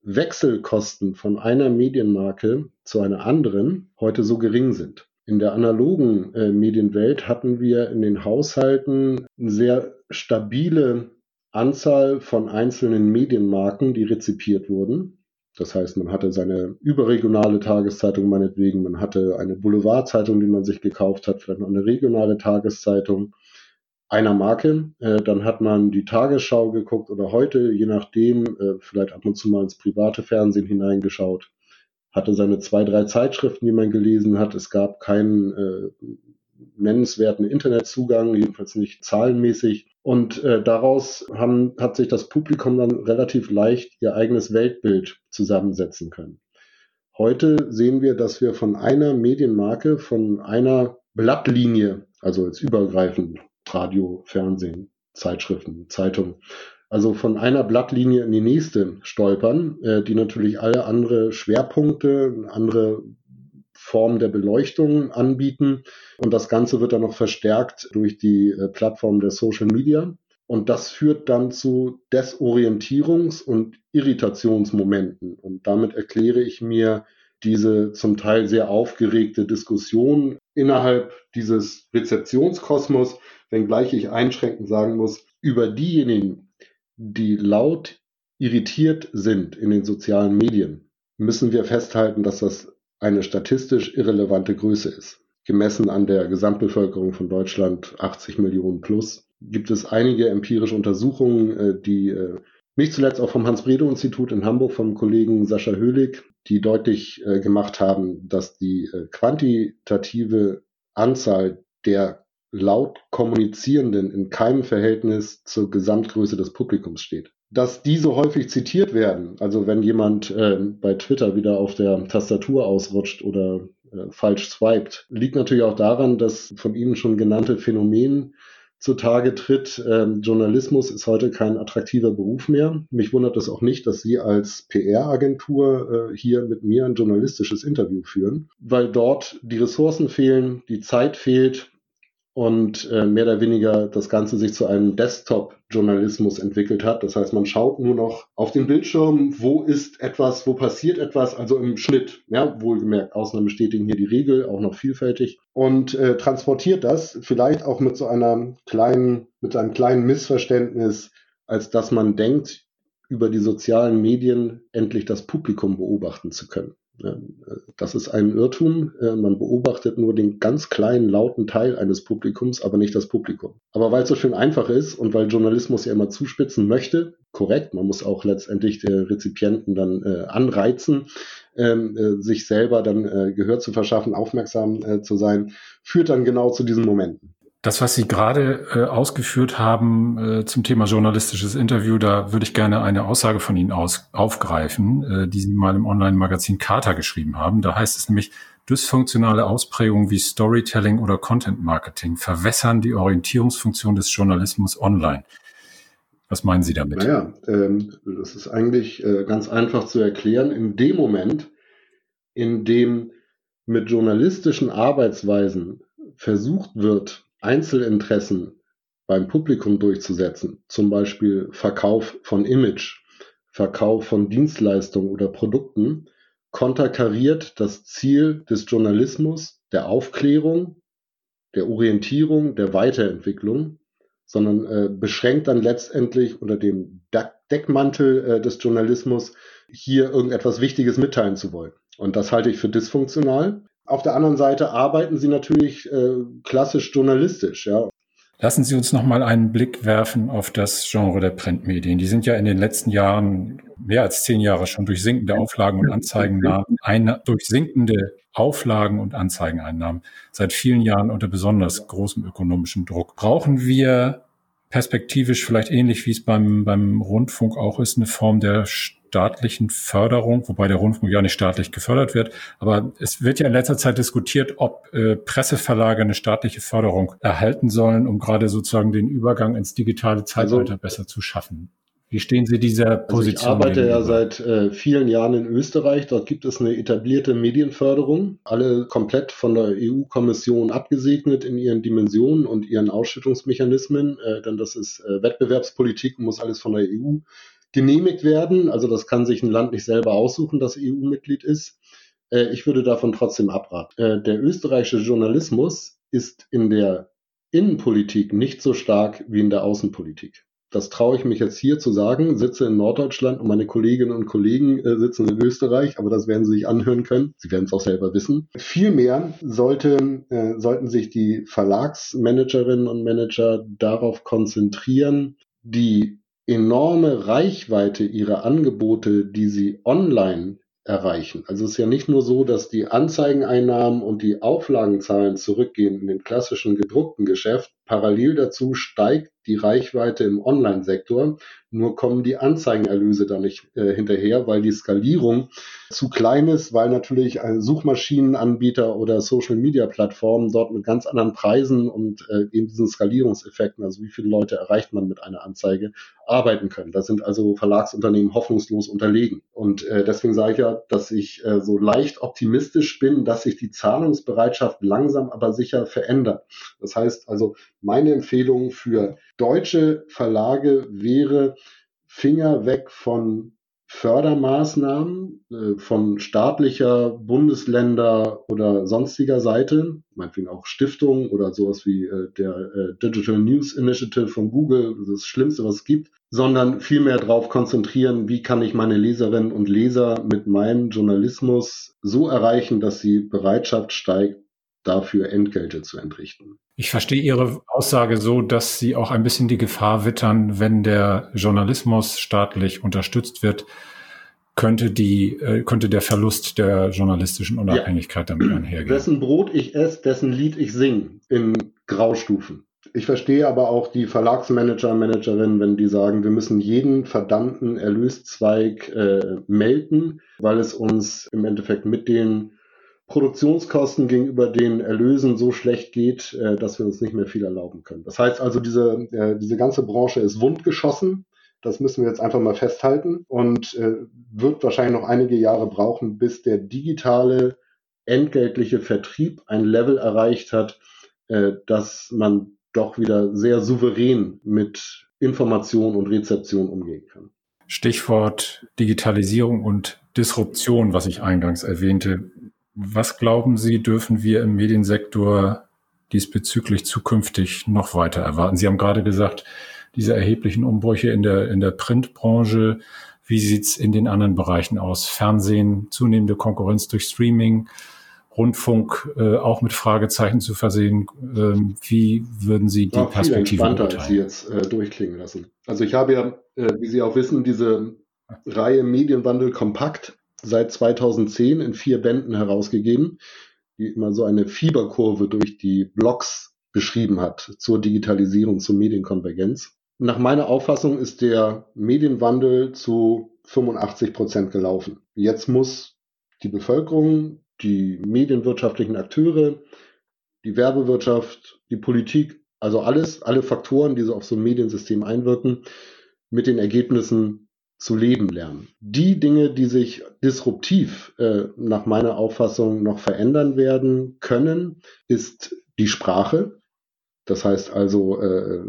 S1: Wechselkosten von einer Medienmarke zu einer anderen heute so gering sind. In der analogen äh, Medienwelt hatten wir in den Haushalten eine sehr stabile Anzahl von einzelnen Medienmarken, die rezipiert wurden. Das heißt, man hatte seine überregionale Tageszeitung meinetwegen, man hatte eine Boulevardzeitung, die man sich gekauft hat, vielleicht noch eine regionale Tageszeitung einer Marke. Äh, dann hat man die Tagesschau geguckt oder heute, je nachdem, äh, vielleicht ab und zu mal ins private Fernsehen hineingeschaut. Hatte seine zwei, drei Zeitschriften, die man gelesen hat. Es gab keinen äh, nennenswerten Internetzugang, jedenfalls nicht zahlenmäßig. Und äh, daraus haben, hat sich das Publikum dann relativ leicht ihr eigenes Weltbild zusammensetzen können. Heute sehen wir, dass wir von einer Medienmarke, von einer Blattlinie, also jetzt übergreifend Radio, Fernsehen, Zeitschriften, Zeitungen, also von einer Blattlinie in die nächste stolpern, äh, die natürlich alle andere Schwerpunkte, andere Form der Beleuchtung anbieten. Und das Ganze wird dann noch verstärkt durch die äh, Plattform der Social Media. Und das führt dann zu Desorientierungs- und Irritationsmomenten. Und damit erkläre ich mir diese zum Teil sehr aufgeregte Diskussion innerhalb dieses Rezeptionskosmos, wenngleich ich einschränkend sagen muss, über diejenigen, die laut irritiert sind in den sozialen Medien, müssen wir festhalten, dass das eine statistisch irrelevante Größe ist. Gemessen an der Gesamtbevölkerung von Deutschland 80 Millionen plus, gibt es einige empirische Untersuchungen, äh, die äh, nicht zuletzt auch vom Hans-Bredow-Institut in Hamburg vom Kollegen Sascha Höhlig, die deutlich äh, gemacht haben, dass die quantitative Anzahl der laut Kommunizierenden in keinem Verhältnis zur Gesamtgröße des Publikums steht dass diese häufig zitiert werden. Also wenn jemand äh, bei Twitter wieder auf der Tastatur ausrutscht oder äh, falsch swiped, liegt natürlich auch daran, dass von Ihnen schon genannte Phänomen zutage tritt. Ähm, Journalismus ist heute kein attraktiver Beruf mehr. Mich wundert es auch nicht, dass Sie als PR-Agentur äh, hier mit mir ein journalistisches Interview führen, weil dort die Ressourcen fehlen, die Zeit fehlt und äh, mehr oder weniger das Ganze sich zu einem Desktop-Journalismus entwickelt hat. Das heißt, man schaut nur noch auf den Bildschirm, wo ist etwas, wo passiert etwas, also im Schnitt, ja, wohlgemerkt, Ausnahmen bestätigen hier die Regel, auch noch vielfältig, und äh, transportiert das vielleicht auch mit so einer kleinen, mit einem kleinen Missverständnis, als dass man denkt, über die sozialen Medien endlich das Publikum beobachten zu können. Das ist ein Irrtum. Äh, man beobachtet nur den ganz kleinen, lauten Teil eines Publikums, aber nicht das Publikum. Aber weil es so schön einfach ist und weil Journalismus ja immer zuspitzen möchte, korrekt, man muss auch letztendlich die Rezipienten dann äh, anreizen, ähm, äh, sich selber dann Gehör zu verschaffen, aufmerksam zu sein, führt dann genau zu diesen Momenten.
S2: Das, was Sie gerade äh, ausgeführt haben äh, zum Thema journalistisches Interview, da würde ich gerne eine Aussage von Ihnen aus, aufgreifen, äh, die Sie mal im Online-Magazin Carta geschrieben haben. Da heißt es nämlich, dysfunktionale Ausprägungen wie Storytelling oder Content Marketing verwässern die Orientierungsfunktion des Journalismus online. Was meinen Sie damit?
S1: Naja, ähm, das ist eigentlich äh, ganz einfach zu erklären. In dem Moment, in dem mit journalistischen Arbeitsweisen versucht wird, Einzelinteressen beim Publikum durchzusetzen, zum Beispiel Verkauf von Image, Verkauf von Dienstleistungen oder Produkten, konterkariert das Ziel des Journalismus, der Aufklärung, der Orientierung, der Weiterentwicklung, sondern äh, beschränkt dann letztendlich unter dem Deckmantel äh, des Journalismus hier irgendetwas Wichtiges mitteilen zu wollen. Und das halte ich für dysfunktional. Auf der anderen Seite arbeiten sie natürlich äh, klassisch journalistisch, ja.
S2: Lassen Sie uns noch mal einen Blick werfen auf das Genre der Printmedien. Die sind ja in den letzten Jahren mehr als zehn Jahre schon durch sinkende Auflagen und Anzeigennahmen, ein, durch sinkende Auflagen und Anzeigeneinnahmen seit vielen Jahren unter besonders großem ökonomischen Druck. Brauchen wir perspektivisch vielleicht ähnlich wie es beim, beim Rundfunk auch ist, eine Form der staatlichen Förderung, wobei der Rundfunk ja nicht staatlich gefördert wird. Aber es wird ja in letzter Zeit diskutiert, ob äh, Presseverlage eine staatliche Förderung erhalten sollen, um gerade sozusagen den Übergang ins digitale Zeitalter also, besser zu schaffen. Wie stehen Sie dieser Position?
S1: Also ich arbeite gegenüber? ja seit äh, vielen Jahren in Österreich. Dort gibt es eine etablierte Medienförderung, alle komplett von der EU-Kommission abgesegnet in ihren Dimensionen und ihren Ausschüttungsmechanismen. Äh, denn das ist äh, Wettbewerbspolitik, muss alles von der EU genehmigt werden. Also das kann sich ein Land nicht selber aussuchen, das EU-Mitglied ist. Äh, ich würde davon trotzdem abraten. Äh, der österreichische Journalismus ist in der Innenpolitik nicht so stark wie in der Außenpolitik. Das traue ich mich jetzt hier zu sagen, sitze in Norddeutschland und meine Kolleginnen und Kollegen äh, sitzen in Österreich, aber das werden Sie sich anhören können. Sie werden es auch selber wissen. Vielmehr sollte, äh, sollten sich die Verlagsmanagerinnen und Manager darauf konzentrieren, die enorme Reichweite ihrer Angebote, die sie online erreichen. Also es ist ja nicht nur so, dass die Anzeigeneinnahmen und die Auflagenzahlen zurückgehen in dem klassischen gedruckten Geschäft. Parallel dazu steigt die Reichweite im Online-Sektor. Nur kommen die Anzeigenerlöse da nicht äh, hinterher, weil die Skalierung zu klein ist, weil natürlich Suchmaschinenanbieter oder Social-Media-Plattformen dort mit ganz anderen Preisen und äh, eben diesen Skalierungseffekten, also wie viele Leute erreicht man mit einer Anzeige, arbeiten können. Da sind also Verlagsunternehmen hoffnungslos unterlegen. Und äh, deswegen sage ich ja, dass ich äh, so leicht optimistisch bin, dass sich die Zahlungsbereitschaft langsam aber sicher verändert. Das heißt also, meine Empfehlung für deutsche Verlage wäre, Finger weg von Fördermaßnahmen äh, von staatlicher, Bundesländer oder sonstiger Seite, meinetwegen auch Stiftungen oder sowas wie äh, der äh, Digital News Initiative von Google, das Schlimmste, was es gibt, sondern vielmehr darauf konzentrieren, wie kann ich meine Leserinnen und Leser mit meinem Journalismus so erreichen, dass die Bereitschaft steigt, dafür Entgelte zu entrichten.
S2: Ich verstehe Ihre Aussage so, dass Sie auch ein bisschen die Gefahr wittern, wenn der Journalismus staatlich unterstützt wird, könnte die, äh, könnte der Verlust der journalistischen Unabhängigkeit ja. damit einhergehen.
S1: Dessen Brot ich esse, dessen Lied ich sing in Graustufen. Ich verstehe aber auch die Verlagsmanager, Managerinnen, wenn die sagen, wir müssen jeden verdammten Erlöszweig äh, melden, weil es uns im Endeffekt mit den Produktionskosten gegenüber den Erlösen so schlecht geht, äh, dass wir uns nicht mehr viel erlauben können. Das heißt also, diese, äh, diese ganze Branche ist wundgeschossen. Das müssen wir jetzt einfach mal festhalten und äh, wird wahrscheinlich noch einige Jahre brauchen, bis der digitale entgeltliche Vertrieb ein Level erreicht hat, äh, dass man doch wieder sehr souverän mit Information und Rezeption umgehen kann.
S2: Stichwort Digitalisierung und Disruption, was ich eingangs erwähnte. Was glauben Sie, dürfen wir im Mediensektor diesbezüglich zukünftig noch weiter erwarten? Sie haben gerade gesagt, diese erheblichen Umbrüche in der, in der Printbranche. Wie sieht's in den anderen Bereichen aus? Fernsehen, zunehmende Konkurrenz durch Streaming, Rundfunk äh, auch mit Fragezeichen zu versehen. Ähm, wie würden Sie die ja, Perspektive
S1: beurteilen? Sie jetzt äh, durchklingen lassen. Also ich habe ja, äh, wie Sie auch wissen, diese Reihe Medienwandel kompakt seit 2010 in vier Bänden herausgegeben, die immer so eine Fieberkurve durch die Blogs beschrieben hat zur Digitalisierung, zur Medienkonvergenz. Nach meiner Auffassung ist der Medienwandel zu 85 Prozent gelaufen. Jetzt muss die Bevölkerung, die medienwirtschaftlichen Akteure, die Werbewirtschaft, die Politik, also alles, alle Faktoren, die so auf so ein Mediensystem einwirken, mit den Ergebnissen zu leben lernen. Die Dinge, die sich disruptiv äh, nach meiner Auffassung noch verändern werden können, ist die Sprache. Das heißt also äh,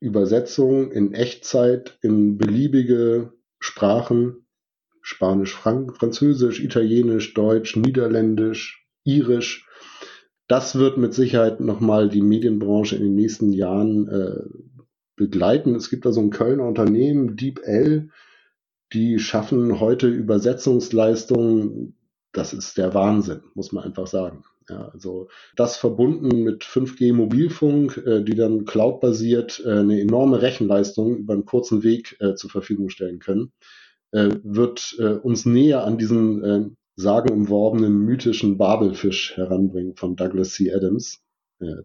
S1: Übersetzung in Echtzeit in beliebige Sprachen, Spanisch, Frank Französisch, Italienisch, Deutsch, Niederländisch, Irisch. Das wird mit Sicherheit nochmal die Medienbranche in den nächsten Jahren äh, begleiten. Es gibt da so ein Kölner Unternehmen, DeepL, die schaffen heute Übersetzungsleistungen, das ist der Wahnsinn, muss man einfach sagen. Ja, also das verbunden mit 5G Mobilfunk, äh, die dann cloudbasiert äh, eine enorme Rechenleistung über einen kurzen Weg äh, zur Verfügung stellen können. äh, wird äh, uns näher an diesen äh, sagenumworbenen mythischen Babelfisch heranbringen von Douglas C. Adams,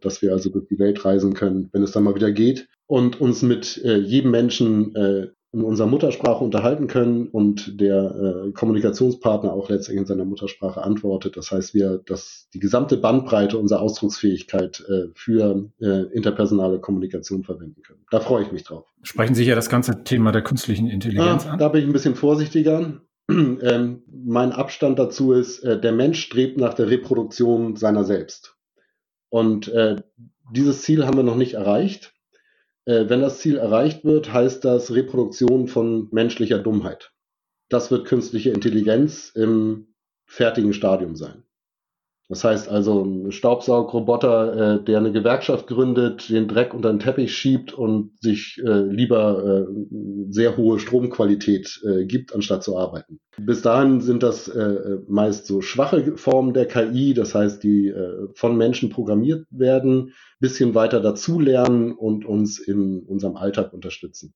S1: dass wir also durch die Welt reisen können, wenn es dann mal wieder geht und uns mit jedem Menschen in unserer Muttersprache unterhalten können und der äh, Kommunikationspartner auch letztendlich in seiner Muttersprache antwortet. Das heißt, wir das, die gesamte Bandbreite unserer Ausdrucksfähigkeit äh, für äh, interpersonale Kommunikation verwenden können. Da freue ich mich drauf.
S2: Sprechen Sie ja das ganze Thema der künstlichen Intelligenz ah, an?
S1: Da bin ich ein bisschen vorsichtiger. *clears throat* ähm, mein Abstand dazu ist, äh, der Mensch strebt nach der Reproduktion seiner selbst. Und äh, dieses Ziel haben wir noch nicht erreicht. Äh, wenn das Ziel erreicht wird, heißt das Reproduktion von menschlicher Dummheit. Das wird künstliche Intelligenz im fertigen Stadium sein. Das heißt also, ein Staubsaugroboter, äh, der eine Gewerkschaft gründet, den Dreck unter den Teppich schiebt und sich äh, lieber äh, sehr hohe Stromqualität äh, gibt, anstatt zu arbeiten. Bis dahin sind das äh, meist so schwache Formen der KI, das heißt, die äh, von Menschen programmiert werden, bisschen weiter dazulernen und uns in unserem Alltag unterstützen.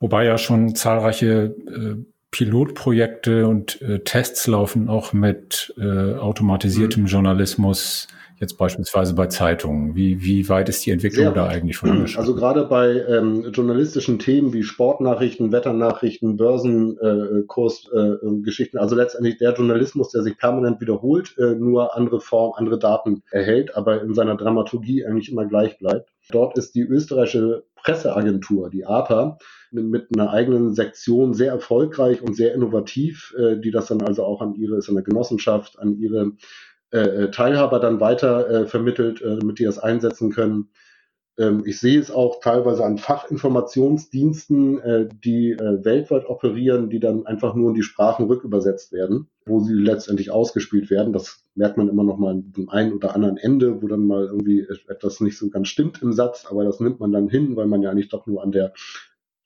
S2: Wobei ja schon zahlreiche äh, Pilotprojekte und äh, Tests laufen auch mit äh, automatisiertem mhm. Journalismus, jetzt beispielsweise bei Zeitungen. Wie, wie weit ist die Entwicklung Sehr da weit. eigentlich
S1: vorangeschritten? Also gerade bei ähm, journalistischen Themen wie Sportnachrichten, Wetternachrichten, Börsenkursgeschichten, äh, äh, also letztendlich der Journalismus, der sich permanent wiederholt, äh, nur andere Form, andere Daten erhält, aber in seiner Dramaturgie eigentlich immer gleich bleibt. Dort ist die österreichische Presseagentur, die APA, mit einer eigenen Sektion sehr erfolgreich und sehr innovativ, äh, die das dann also auch an ihre, ist Genossenschaft, an ihre äh, äh, Teilhaber dann weiter vermittelt, damit die das einsetzen können. Ähm, ich sehe es auch teilweise an Fachinformationsdiensten, die weltweit operieren, die dann einfach nur in die Sprachen rückübersetzt werden, wo sie letztendlich ausgespielt werden. Das merkt man immer noch mal an dem einen oder anderen Ende, wo dann mal irgendwie etwas nicht so ganz stimmt im Satz, aber das nimmt man dann hin, weil man ja eigentlich doch nur an der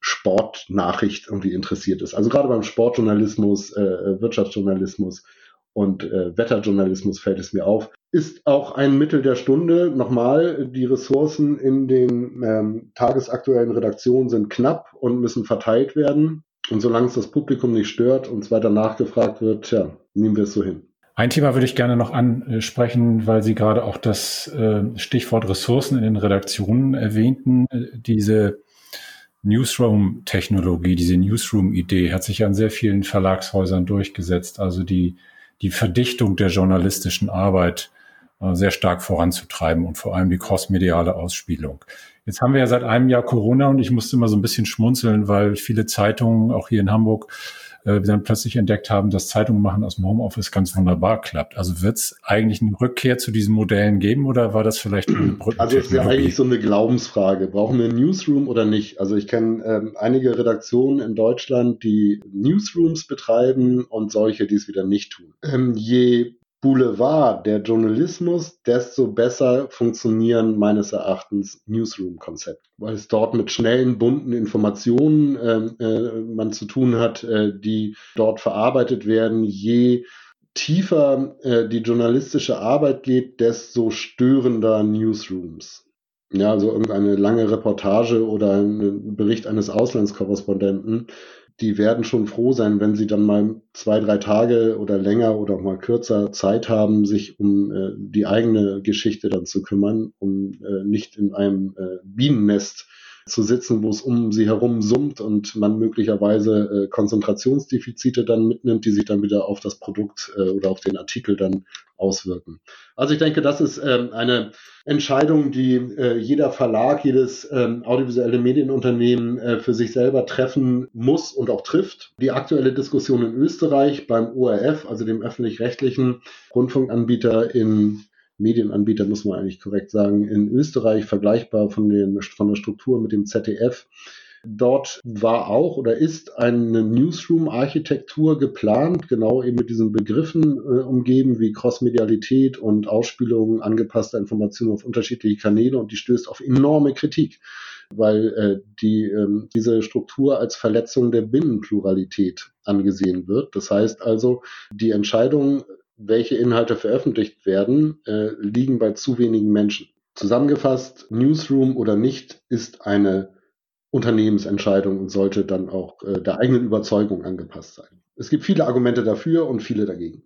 S1: Sportnachricht irgendwie interessiert ist. Also gerade beim Sportjournalismus, äh, Wirtschaftsjournalismus und äh, Wetterjournalismus fällt es mir auf. Ist auch ein Mittel der Stunde. Nochmal, die Ressourcen in den ähm, tagesaktuellen Redaktionen sind knapp und müssen verteilt werden. Und solange es das Publikum nicht stört und es weiter nachgefragt wird, ja, nehmen wir es so hin.
S2: Ein Thema würde ich gerne noch ansprechen, weil Sie gerade auch das äh, Stichwort Ressourcen in den Redaktionen erwähnten. Diese Newsroom-Technologie, diese Newsroom-Idee hat sich an sehr vielen Verlagshäusern durchgesetzt. Also die, die Verdichtung der journalistischen Arbeit äh, sehr stark voranzutreiben und vor allem die crossmediale Ausspielung. Jetzt haben wir ja seit einem Jahr Corona und ich musste immer so ein bisschen schmunzeln, weil viele Zeitungen, auch hier in Hamburg, äh, wir dann plötzlich entdeckt haben, dass Zeitungen machen aus dem Homeoffice ganz wunderbar klappt. Also wird es eigentlich eine Rückkehr zu diesen Modellen geben oder war das vielleicht eine
S1: Brücke? Also es ist ja eigentlich so eine Glaubensfrage. Brauchen wir ein Newsroom oder nicht? Also ich kenne ähm, einige Redaktionen in Deutschland, die Newsrooms betreiben und solche, die es wieder nicht tun. Ähm, je Boulevard der Journalismus, desto besser funktionieren meines Erachtens Newsroom-Konzepte, weil es dort mit schnellen, bunten Informationen äh, äh, man zu tun hat, äh, die dort verarbeitet werden. Je tiefer äh, die journalistische Arbeit geht, desto störender Newsrooms. Ja, also irgendeine lange Reportage oder ein Bericht eines Auslandskorrespondenten die werden schon froh sein, wenn sie dann mal zwei, drei Tage oder länger oder auch mal kürzer Zeit haben, sich um äh, die eigene Geschichte dann zu kümmern, um äh, nicht in einem äh, Bienennest zu sitzen, wo es um sie herum summt und man möglicherweise äh, Konzentrationsdefizite dann mitnimmt, die sich dann wieder auf das Produkt äh, oder auf den Artikel dann auswirken. Also ich denke, das ist ähm, eine Entscheidung, die äh, jeder Verlag, jedes ähm, audiovisuelle Medienunternehmen äh, für sich selber treffen muss und auch trifft. Die aktuelle Diskussion in Österreich beim ORF, also dem öffentlich-rechtlichen Rundfunkanbieter in Medienanbieter, muss man eigentlich korrekt sagen, in Österreich vergleichbar von, den, von der Struktur mit dem ZDF. Dort war auch oder ist eine Newsroom-Architektur geplant, genau eben mit diesen Begriffen äh, umgeben wie Crossmedialität und Ausspielung angepasster Informationen auf unterschiedliche Kanäle und die stößt auf enorme Kritik, weil äh, die, äh, diese Struktur als Verletzung der Binnenpluralität angesehen wird. Das heißt also, die Entscheidung welche Inhalte veröffentlicht werden, äh, liegen bei zu wenigen Menschen. Zusammengefasst, Newsroom oder nicht, ist eine Unternehmensentscheidung und sollte dann auch äh, der eigenen Überzeugung angepasst sein. Es gibt viele Argumente dafür und viele dagegen.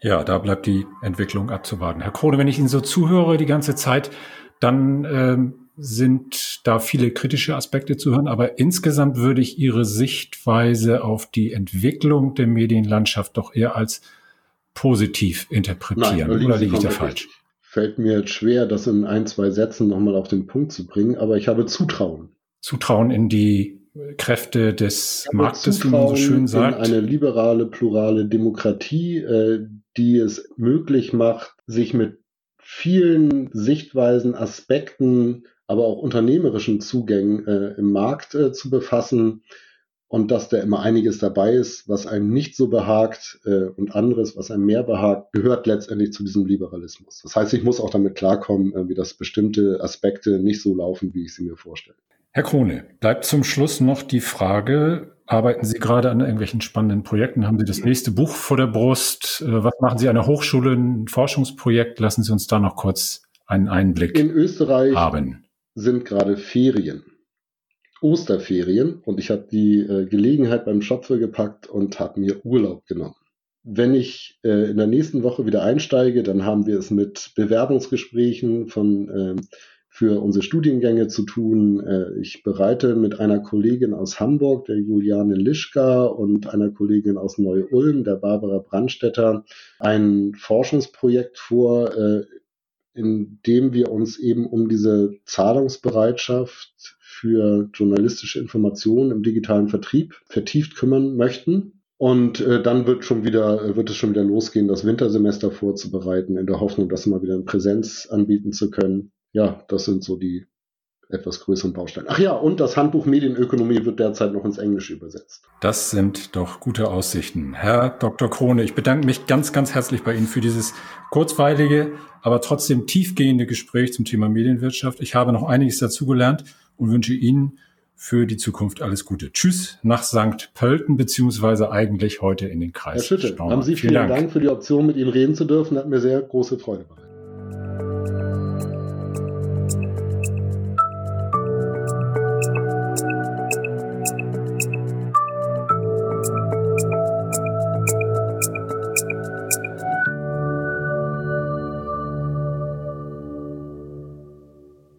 S2: Ja, da bleibt die Entwicklung abzuwarten. Herr Krone, wenn ich Ihnen so zuhöre die ganze Zeit, dann ähm, sind da viele kritische Aspekte zu hören, aber insgesamt würde ich Ihre Sichtweise auf die Entwicklung der Medienlandschaft doch eher als positiv interpretieren. Nein, Oder liege ich da falsch?
S1: Fällt mir jetzt schwer, das in ein, zwei Sätzen nochmal auf den Punkt zu bringen, aber ich habe Zutrauen.
S2: Zutrauen in die Kräfte des Marktes, wie man so schön sagt.
S1: In eine liberale, plurale Demokratie, äh, die es möglich macht, sich mit vielen Sichtweisen, Aspekten, aber auch unternehmerischen Zugängen äh, im Markt äh, zu befassen und dass da immer einiges dabei ist, was einem nicht so behagt äh, und anderes, was einem mehr behagt, gehört letztendlich zu diesem Liberalismus. Das heißt, ich muss auch damit klarkommen, äh, wie das bestimmte Aspekte nicht so laufen, wie ich sie mir vorstelle.
S2: Herr Krone, bleibt zum Schluss noch die Frage, arbeiten Sie gerade an irgendwelchen spannenden Projekten? Haben Sie das nächste Buch vor der Brust? Äh, was machen Sie an der Hochschule, ein Forschungsprojekt? Lassen Sie uns da noch kurz einen Einblick
S1: In Österreich haben. sind gerade Ferien. Osterferien und ich habe die äh, Gelegenheit beim Schopfe gepackt und habe mir Urlaub genommen. Wenn ich äh, in der nächsten Woche wieder einsteige, dann haben wir es mit Bewerbungsgesprächen von äh, für unsere Studiengänge zu tun. Äh, ich bereite mit einer Kollegin aus Hamburg, der Juliane Lischka, und einer Kollegin aus Neu-Ulm, der Barbara Brandstetter, ein Forschungsprojekt vor, äh, in dem wir uns eben um diese Zahlungsbereitschaft für journalistische Informationen im digitalen Vertrieb vertieft kümmern möchten. Und äh, dann wird schon wieder, wird es schon wieder losgehen, das Wintersemester vorzubereiten, in der Hoffnung, das mal wieder in Präsenz anbieten zu können ja, das sind so die etwas größeren Bausteine. Ach ja, und das Handbuch Medienökonomie wird derzeit noch ins Englische übersetzt.
S2: Das sind doch gute Aussichten. Herr Dr. Krone, ich bedanke mich ganz, ganz herzlich bei Ihnen für dieses kurzweilige, aber trotzdem tiefgehende Gespräch zum Thema Medienwirtschaft. Ich habe noch einiges dazugelernt und wünsche Ihnen für die Zukunft alles Gute. Tschüss nach St. Pölten, beziehungsweise eigentlich heute in den Kreis.
S1: Herr Schütte, haben Sie vielen, vielen Dank. Dank für die Option, mit Ihnen reden zu dürfen. Hat mir sehr große Freude bereitet.